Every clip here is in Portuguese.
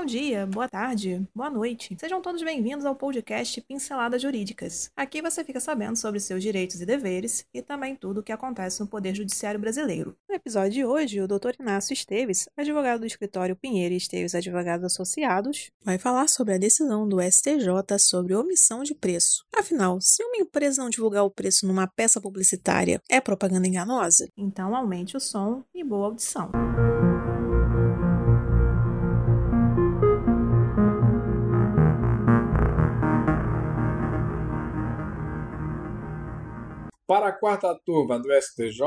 Bom dia, boa tarde, boa noite. Sejam todos bem-vindos ao podcast Pinceladas Jurídicas. Aqui você fica sabendo sobre seus direitos e deveres e também tudo o que acontece no Poder Judiciário Brasileiro. No episódio de hoje, o Dr. Inácio Esteves, advogado do escritório Pinheiro e Esteves Advogados Associados, vai falar sobre a decisão do STJ sobre omissão de preço. Afinal, se uma empresa não divulgar o preço numa peça publicitária, é propaganda enganosa? Então aumente o som e boa audição. Para a quarta turma do STJ,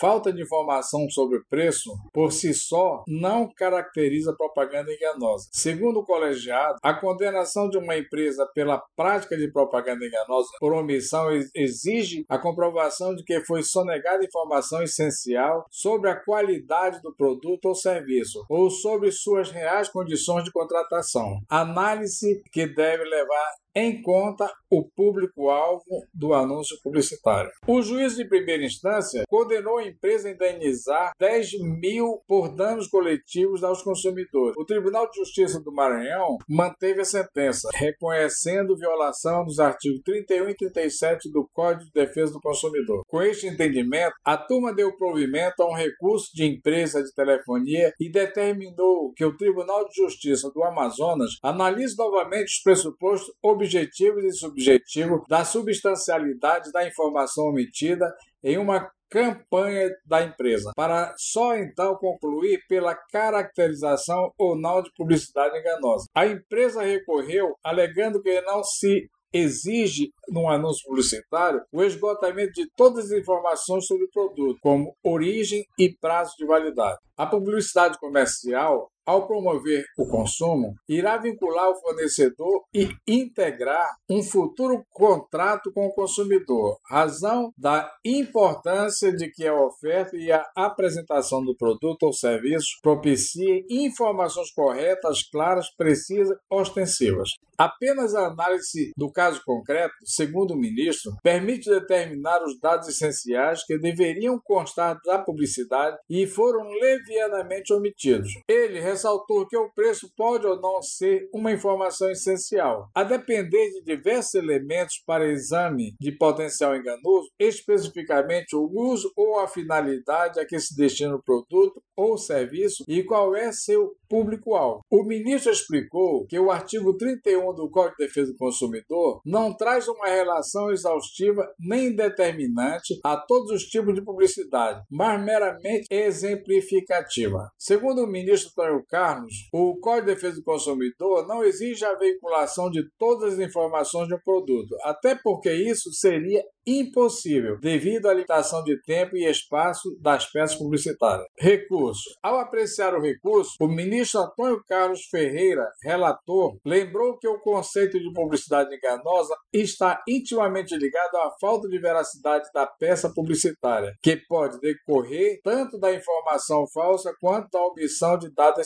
falta de informação sobre o preço por si só não caracteriza propaganda enganosa. Segundo o colegiado, a condenação de uma empresa pela prática de propaganda enganosa por omissão exige a comprovação de que foi sonegada informação essencial sobre a qualidade do produto ou serviço ou sobre suas reais condições de contratação. Análise que deve levar em conta o público-alvo do anúncio publicitário. O juiz de primeira instância condenou a empresa a indenizar 10 mil por danos coletivos aos consumidores. O Tribunal de Justiça do Maranhão manteve a sentença, reconhecendo violação dos artigos 31 e 37 do Código de Defesa do Consumidor. Com este entendimento, a turma deu provimento a um recurso de empresa de telefonia e determinou que o Tribunal de Justiça do Amazonas analise novamente os pressupostos objetivos objetivos e subjetivos da substancialidade da informação omitida em uma campanha da empresa, para só então concluir pela caracterização ou não de publicidade enganosa. A empresa recorreu alegando que não se exige num anúncio publicitário o esgotamento de todas as informações sobre o produto, como origem e prazo de validade. A publicidade comercial ao promover o consumo, irá vincular o fornecedor e integrar um futuro contrato com o consumidor, razão da importância de que a oferta e a apresentação do produto ou serviço propiciem informações corretas, claras, precisas, ostensivas. Apenas a análise do caso concreto, segundo o ministro, permite determinar os dados essenciais que deveriam constar da publicidade e foram levianamente omitidos. Ele ressaltou que o preço pode ou não ser uma informação essencial, a depender de diversos elementos para exame de potencial enganoso, especificamente o uso ou a finalidade a que se destina o produto ou serviço e qual é seu público-alvo. O ministro explicou que o artigo 31 do Código de Defesa do Consumidor não traz uma relação exaustiva nem determinante a todos os tipos de publicidade, mas meramente exemplificativa. Segundo o ministro Antônio Carlos, o Código de Defesa do Consumidor não exige a veiculação de todas as informações de um produto, até porque isso seria impossível devido à limitação de tempo e espaço das peças publicitárias. Recurso. Ao apreciar o recurso, o ministro Antônio Carlos Ferreira, relator, lembrou que o conceito de publicidade enganosa está intimamente ligado à falta de veracidade da peça publicitária, que pode decorrer tanto da informação falsa quanto da omissão de dado